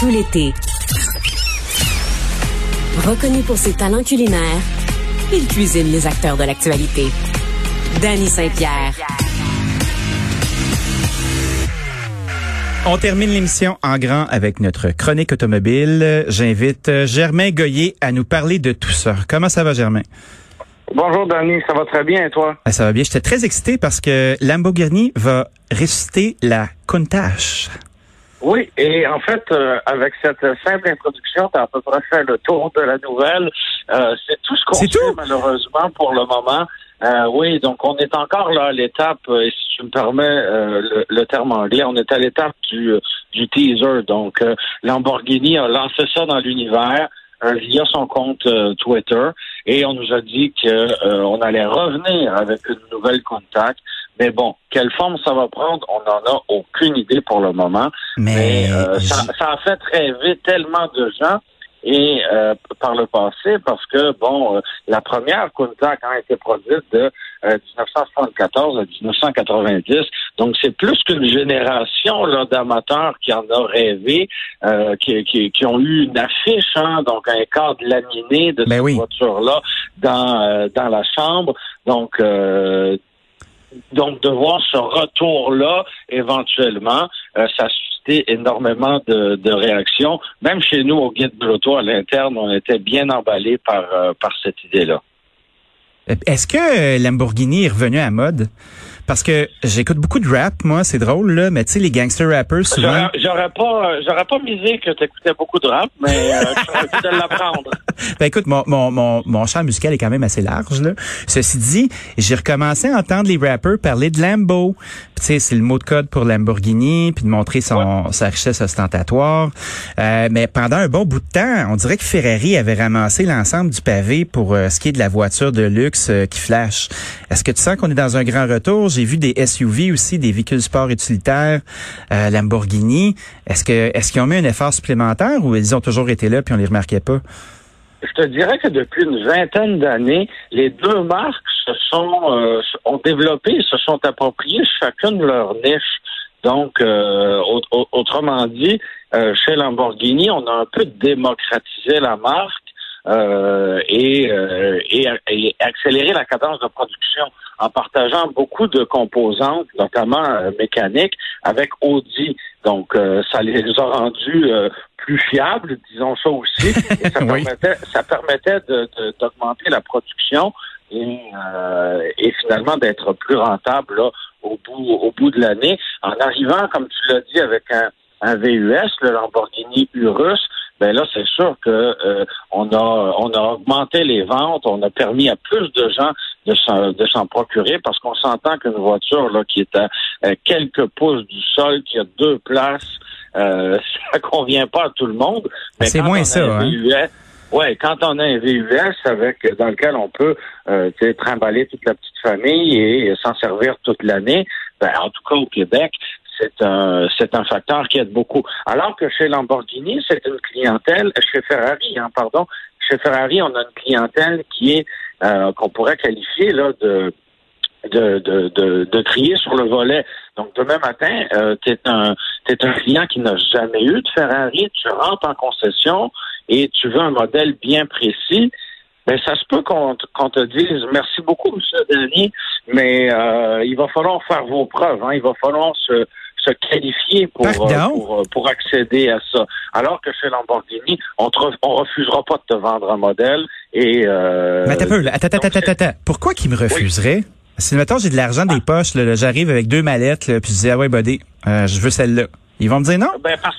tout l'été. Reconnu pour ses talents culinaires, il cuisine les acteurs de l'actualité. Danny Saint-Pierre. On termine l'émission en grand avec notre chronique automobile. J'invite Germain Goyer à nous parler de tout ça. Comment ça va, Germain? Bonjour, Danny. Ça va très bien, et toi? Ah, ça va bien. J'étais très excité parce que Lamborghini va ressusciter la Countach. Oui, et en fait, euh, avec cette simple introduction, tu as à peu près fait le tour de la nouvelle. Euh, c'est tout ce qu'on sait, malheureusement, pour le moment. Euh, oui, donc on est encore là à l'étape, et si tu me permets le, terme anglais, on est à l'étape du, du teaser. Donc, Lamborghini a lancé ça dans l'univers via son compte Twitter et on nous a dit qu'on on allait revenir avec une nouvelle contact. Mais bon, quelle forme ça va prendre, on n'en a aucune idée pour le moment. Mais, euh, ça, a fait rêver tellement de gens et euh, par le passé parce que bon euh, la première Countach a été produite de 1974 à 1990 donc c'est plus qu'une génération là d'amateurs qui en a rêvé qui, qui, qui, ont eu une affiche hein, donc un cadre laminé de ben cette voiture là dans dans la chambre. Donc donc, de voir ce retour-là, éventuellement, euh, ça a suscité énormément de, réactions. Même chez nous, au Guide de l'Auto, à l'interne, on était bien emballés par, euh, par cette idée-là. Est-ce que Lamborghini est revenu à mode? Parce que j'écoute beaucoup de rap, moi, c'est drôle, là, mais tu sais, les gangster rappers, souvent... J'aurais pas, j'aurais pas misé que tu écoutais beaucoup de rap, mais euh, je de l'apprendre. Ben écoute, mon, mon, mon, mon champ musical est quand même assez large, là. Ceci dit, j'ai recommencé à entendre les rappers parler de Lambo. Tu sais, c'est le mot de code pour Lamborghini, puis de montrer son, sa richesse ostentatoire. Euh, mais pendant un bon bout de temps, on dirait que Ferrari avait ramassé l'ensemble du pavé pour euh, ce qui est de la voiture de luxe euh, qui flash. Est-ce que tu sens qu'on est dans un grand retour? J'ai vu des SUV aussi, des véhicules sport utilitaires, euh, Lamborghini. Est-ce que est-ce qu'ils ont mis un effort supplémentaire ou ils ont toujours été là puis on les remarquait pas? Je te dirais que depuis une vingtaine d'années, les deux marques se sont euh, ont développé, se sont appropriées chacune leur niche. Donc, euh, autrement dit, chez Lamborghini, on a un peu démocratisé la marque euh, et, euh, et, et, accélérer la cadence de production en partageant beaucoup de composantes, notamment euh, mécaniques, avec Audi. Donc, ça les a rendus plus fiables, disons ça aussi. Et ça, permettait, ça permettait d'augmenter la production et, et finalement d'être plus rentable là, au bout au bout de l'année. En arrivant, comme tu l'as dit, avec un, un VUS, le Lamborghini Urus, ben là, c'est sûr que euh, on a on a augmenté les ventes, on a permis à plus de gens de s'en procurer parce qu'on s'entend qu'une voiture là qui est à quelques pouces du sol, qui a deux places, euh, ça convient pas à tout le monde. C'est moins ça. Hein? Ouais, quand on a un VUS avec dans lequel on peut euh, trimballer toute la petite famille et s'en servir toute l'année, ben, en tout cas au Québec, c'est un, c'est un facteur qui aide beaucoup. Alors que chez Lamborghini, c'est une clientèle, chez Ferrari, hein, pardon, chez Ferrari, on a une clientèle qui est, euh, qu'on pourrait qualifier là de de, de, de, trier sur le volet. Donc demain matin, euh, tu es un un client qui n'a jamais eu de Ferrari, tu rentres en concession et tu veux un modèle bien précis. Ben, ça se peut qu'on te dise merci beaucoup, M. Denis, mais euh, il va falloir faire vos preuves. Hein. Il va falloir se, se qualifier pour, euh, pour, accéder à ça. Alors que chez Lamborghini, on ne refusera pas de te vendre un modèle et... Euh, Mais attends, attends, attends, attends, Pourquoi qu'ils me refuseraient? Si, mettons, j'ai de l'argent des poches, j'arrive avec deux mallettes, là, puis je dis, ah ouais, buddy, euh, je veux celle-là. Ils vont me dire non? Ben, parce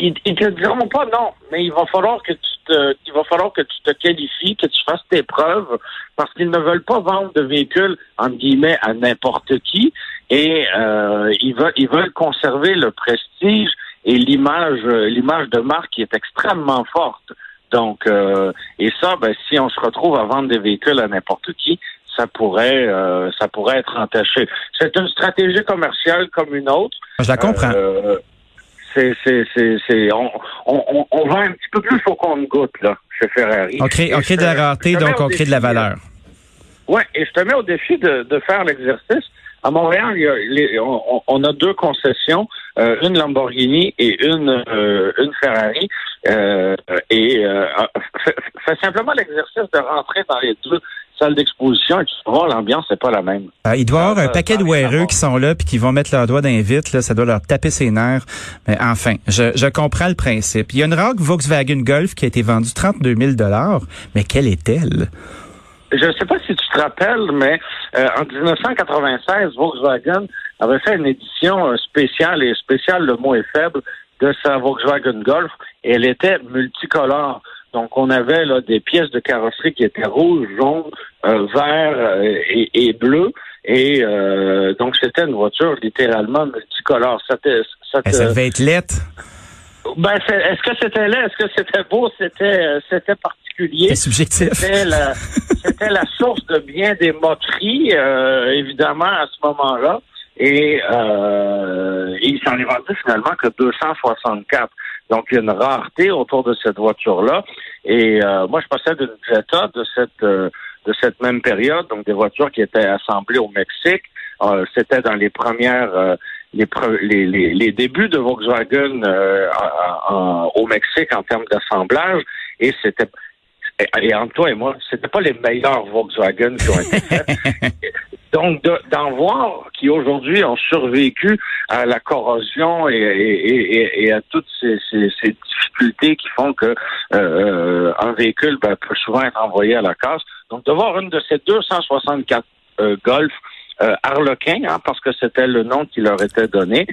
ils, ils te diront pas non, mais il va falloir que tu te, il va falloir que tu te qualifies, que tu fasses tes preuves, parce qu'ils ne veulent pas vendre de véhicules entre guillemets à n'importe qui, et euh, ils veulent, ils veulent conserver le prestige et l'image, l'image de marque qui est extrêmement forte. Donc, euh, et ça, ben, si on se retrouve à vendre des véhicules à n'importe qui, ça pourrait, euh, ça pourrait être entaché. C'est une stratégie commerciale comme une autre. Je la comprends. Euh, c'est, c'est, c'est, on, on, on va un petit peu plus au compte-goutte, là, chez Ferrari. On crée, on crée de la rareté, donc on crée de la valeur. Oui, et je te mets au défi de, de faire l'exercice À Montréal, il y a les- on, on a deux concessions, euh, une Lamborghini et une euh, une Ferrari. Euh, et euh, fait, fait simplement l'exercice de rentrer dans les deux salles d'exposition et tu voir, l'ambiance n'est pas la même. Euh, il doit y avoir un paquet de voir. qui sont là puis qui vont mettre leurs doigts dans les vitres. Là, ça doit leur taper ses nerfs. Mais enfin, je, je comprends le principe. Il y a une rare Volkswagen Golf qui a été vendue 32 000 Mais quelle est-elle? Je ne sais pas si tu te rappelles, mais euh, en 1996, Volkswagen avait fait une édition euh, spéciale, et spéciale, le mot est faible, de sa Volkswagen Golf, et elle était multicolore. Donc, on avait là, des pièces de carrosserie qui étaient rouges, jaunes, euh, verts euh, et, et bleus. Et euh, donc, c'était une voiture littéralement multicolore. C'était- Eh, ça devait être lettre. ben, est-ce que c'était laid? Est-ce que c'était beau? C'était, c'était particulier. C'était la, c'était la source de bien des moqueries, euh, évidemment, à ce moment-là. Et, euh, et il s'en est vendu finalement que 264. Donc, il y a une rareté autour de cette voiture-là. Et euh, moi, je possède une Jetta de cette euh, de cette même période, donc des voitures qui étaient assemblées au Mexique. Euh, C'était dans les premières euh, les, les, les, les débuts de Volkswagen euh, en- en- au Mexique en termes d'assemblage. Et c'était et, et entre toi et moi, c'était pas les meilleurs Volkswagen qui ont été faits. Donc, de- d'en voir qui aujourd'hui ont survécu à la corrosion et, et- et- et à toutes ces, ces- ces difficultés qui font que euh, un véhicule ben, peut souvent être envoyé à la casse. Donc, de voir une de ces 264 euh, Golf euh, Harlequin, hein, parce que c'était le nom qui leur était donné,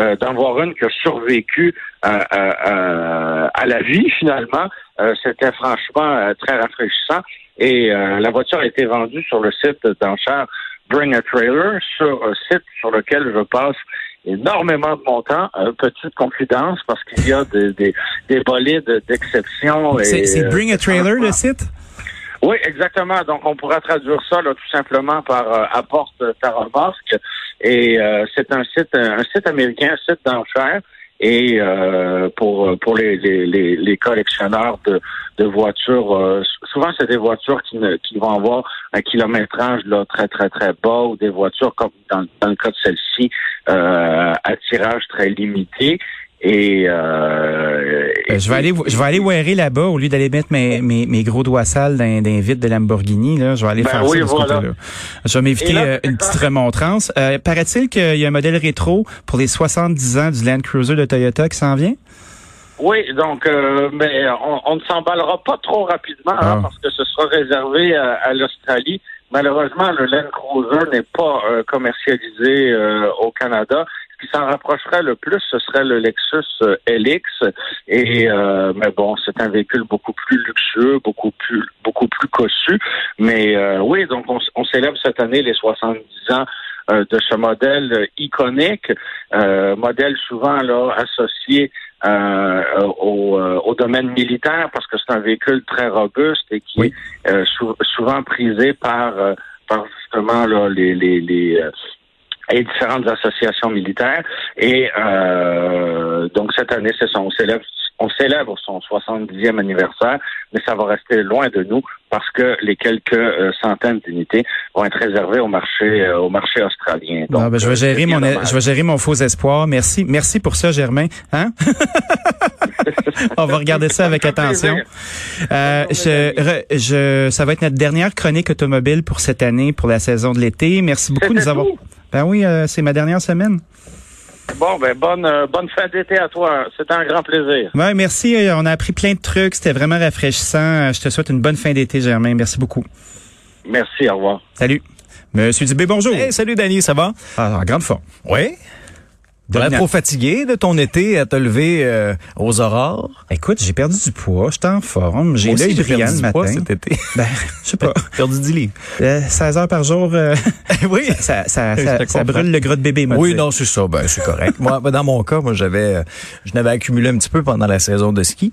euh, d'en voir une qui a survécu à, à- à- à la vie finalement, euh, c'était franchement euh, très rafraîchissant. Et euh, la voiture a été vendue sur le site d'enchères Bring a Trailer, sur un site sur lequel je passe énormément de mon temps. Euh, petite confidence, parce qu'il y a des, des, des bolides d'exception. et, C'est euh, Bring a Trailer, le site? Oui, exactement. Donc, on pourrait traduire ça là, tout simplement par euh, apporte ta remorque. Et euh, c'est un site, un site américain, un site d'enchères. Et euh, pour pour les, les, les, les collectionneurs de, de voitures, euh, souvent c'est des voitures qui, ne, qui vont avoir un kilométrage là très très très bas ou des voitures comme dans, dans le cas de celle-ci euh, à tirage très limité. Et, euh, Euh, je vais aller, je vais aller wearer là-bas au lieu d'aller mettre mes, mes, mes gros doigts sales dans, dans les vitres de Lamborghini. Là, je vais aller Ben faire oui, ça de ce côté-là. Je vais m'éviter là, euh, une petite remontrance. Euh, Paraît-il qu'il y a un modèle rétro pour les 70 ans du Land Cruiser de Toyota qui s'en vient? Oui, donc, euh, mais on, on ne s'emballera pas trop rapidement hein, Ah. parce que ce sera réservé à, à l'Australie. Malheureusement, le Land Cruiser n'est pas euh, commercialisé euh, au Canada. Ce qui s'en rapprocherait le plus, ce serait le Lexus euh, LX. Et euh, mais bon, c'est un véhicule beaucoup plus luxueux, beaucoup plus beaucoup plus cossu. Mais euh, oui, donc on, on célèbre cette année les 70 ans euh, de ce modèle iconique, euh, modèle souvent là associé euh, au, euh, au domaine militaire parce que c'est un véhicule très robuste et qui Oui. est euh, sou- souvent prisé par euh, par justement là, les les, les euh, et différentes associations militaires. Et euh, donc cette année, c'est son, on célèbre, on célèbre son 70e anniversaire, mais ça va rester loin de nous parce que les quelques euh, centaines d'unités vont être réservées au marché euh, au marché australien. Donc, Ah, ben, je vais euh, gérer mon, je vais gérer mon faux espoir. Merci, merci pour ça, Germain. Hein? On va regarder ça avec attention. Euh, je, je, ça va être notre dernière chronique automobile pour cette année, pour la saison de l'été. Merci beaucoup de nous avoir. tout? Ben oui, euh, c'est ma dernière semaine. Bon, ben bonne euh, bonne fin d'été à toi. C'était un grand plaisir. Ouais, merci. euh, On a appris plein de trucs. C'était vraiment rafraîchissant. Je te souhaite une bonne fin d'été, Germain. Merci beaucoup. Merci, au revoir. Salut. Monsieur Dubé, bonjour. Hey, salut Danny, ça va? Ah, en grande forme. Oui? Dominant. trop fatigué de ton été à te lever euh, aux aurores? Écoute, j'ai perdu du poids. J'étais en forme. J'ai l'œil brillant perdu le du matin. poids cet été. Ben, je sais pas. perdu 10 livres. Euh, 16 heures par jour, euh, oui. ça, ça, ça, brûle le gras de bébé, moi. Oui, non, c'est ça. Ben, c'est correct. moi, ben, dans mon cas, moi, j'avais, euh, je n'avais accumulé un petit peu pendant la saison de ski.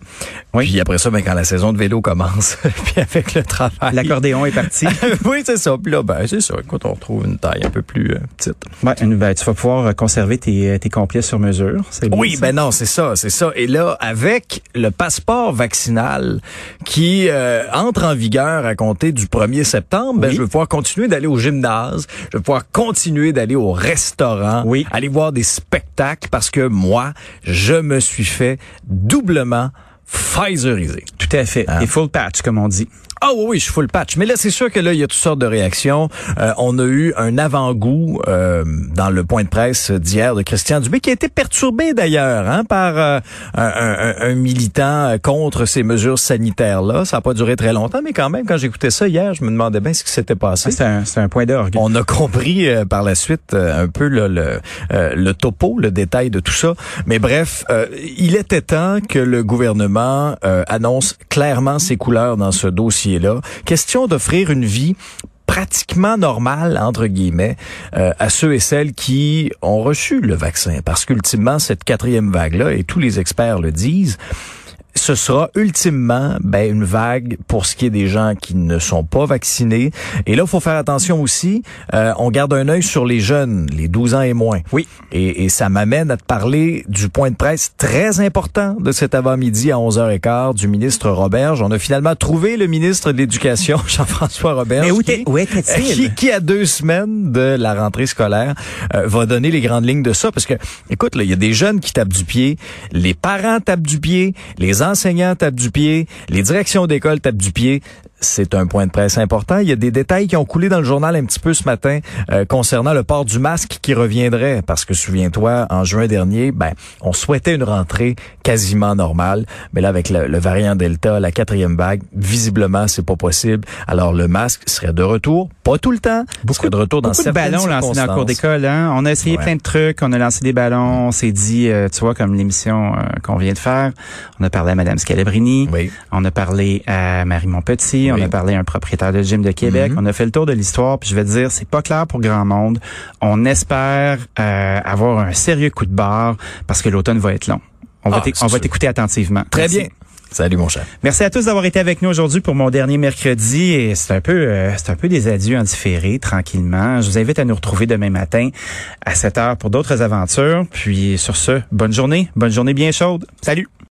Oui. Puis après ça, ben, quand la saison de vélo commence, puis avec le travail. L'accordéon est parti. oui, c'est ça. Puis là, ben, c'est ça. Écoute, on retrouve une taille un peu plus euh, petite. Ouais, ben, tu vas pouvoir euh, conserver tes, été complet sur mesure. Oui, ben non, c'est ça, c'est ça. Et là, avec le passeport vaccinal qui euh, entre en vigueur à compter du 1er septembre, ben, je vais pouvoir continuer d'aller au gymnase, je vais pouvoir continuer d'aller au restaurant, oui. aller voir des spectacles parce que moi, je me suis fait doublement Pfizerisé. Tout à fait. Hein? Et full patch, comme on dit. Ah oui, oui, je suis full patch. Mais là, c'est sûr que là, il y a toutes sortes de réactions. Euh, on a eu un avant-goût euh, dans le point de presse d'hier de Christian Dubé, qui a été perturbé d'ailleurs hein, par euh, un, un, un, militant contre ces mesures sanitaires-là. Ça n'a pas duré très longtemps, mais quand même, quand j'écoutais ça hier, je me demandais bien ce qui s'était passé. C'est un, un, point d'orgue. On a compris par la suite un peu le, le, le, topo, le détail de tout ça. Mais bref, il était temps que le gouvernement annonce clairement ses couleurs dans ce dossier là Question d'offrir une vie pratiquement normale, entre guillemets, euh, à ceux et celles qui ont reçu le vaccin. Parce qu'ultimement, cette quatrième vague-là, et tous les experts le disent, ce sera ultimement ben, une vague pour ce qui est des gens qui ne sont pas vaccinés. Et là, il faut faire attention aussi. Euh, on garde un œil sur les jeunes, les 12 ans et moins. Oui. Et, et ça m'amène à te parler du point de presse très important de cet avant-midi à 11h15 du ministre Roberge. On a finalement trouvé le ministre de l'Éducation, Jean-François Roberge. Mais où, qui, où? Qui, qui, à deux semaines de la rentrée scolaire, euh, va donner les grandes lignes de ça. Parce que, écoute, il y a des jeunes qui tapent du pied, les parents tapent du pied, les enseignants tapent du pied, les directions d'école tapent du pied. C'est un point de presse important. Il y a des détails qui ont coulé dans le journal un petit peu ce matin euh, concernant le port du masque qui reviendrait. Parce que souviens-toi, en juin dernier, ben, on souhaitait une rentrée quasiment normale. Mais là, avec le, le variant Delta, la quatrième vague, visiblement, c'est pas possible. Alors, le masque serait de retour, pas tout le temps. Beaucoup de retour dans beaucoup de ballons lancés dans le cours d'école. Hein? On a essayé Ouais. plein de trucs. On a lancé des ballons. On s'est dit, euh, tu vois, comme l'émission euh, qu'on vient de faire. On a parlé à Madame Scalabrini. Oui. On a parlé à Marie Montpetit. On a parlé à un propriétaire de gym de Québec. Mhm. On a fait le tour de l'histoire. Puis je vais te dire, c'est pas clair pour grand monde. On espère euh, avoir un sérieux coup de barre parce que l'automne va être long. On va Ah, va t'écouter attentivement. Très Merci. bien. Salut, mon cher. Merci à tous d'avoir été avec nous aujourd'hui pour mon dernier mercredi et c'est un peu euh, c'est un peu des adieux en différé tranquillement. Je vous invite à nous retrouver demain matin à 7 heures pour d'autres aventures. Puis sur ce, bonne journée, bonne journée bien chaude. Salut.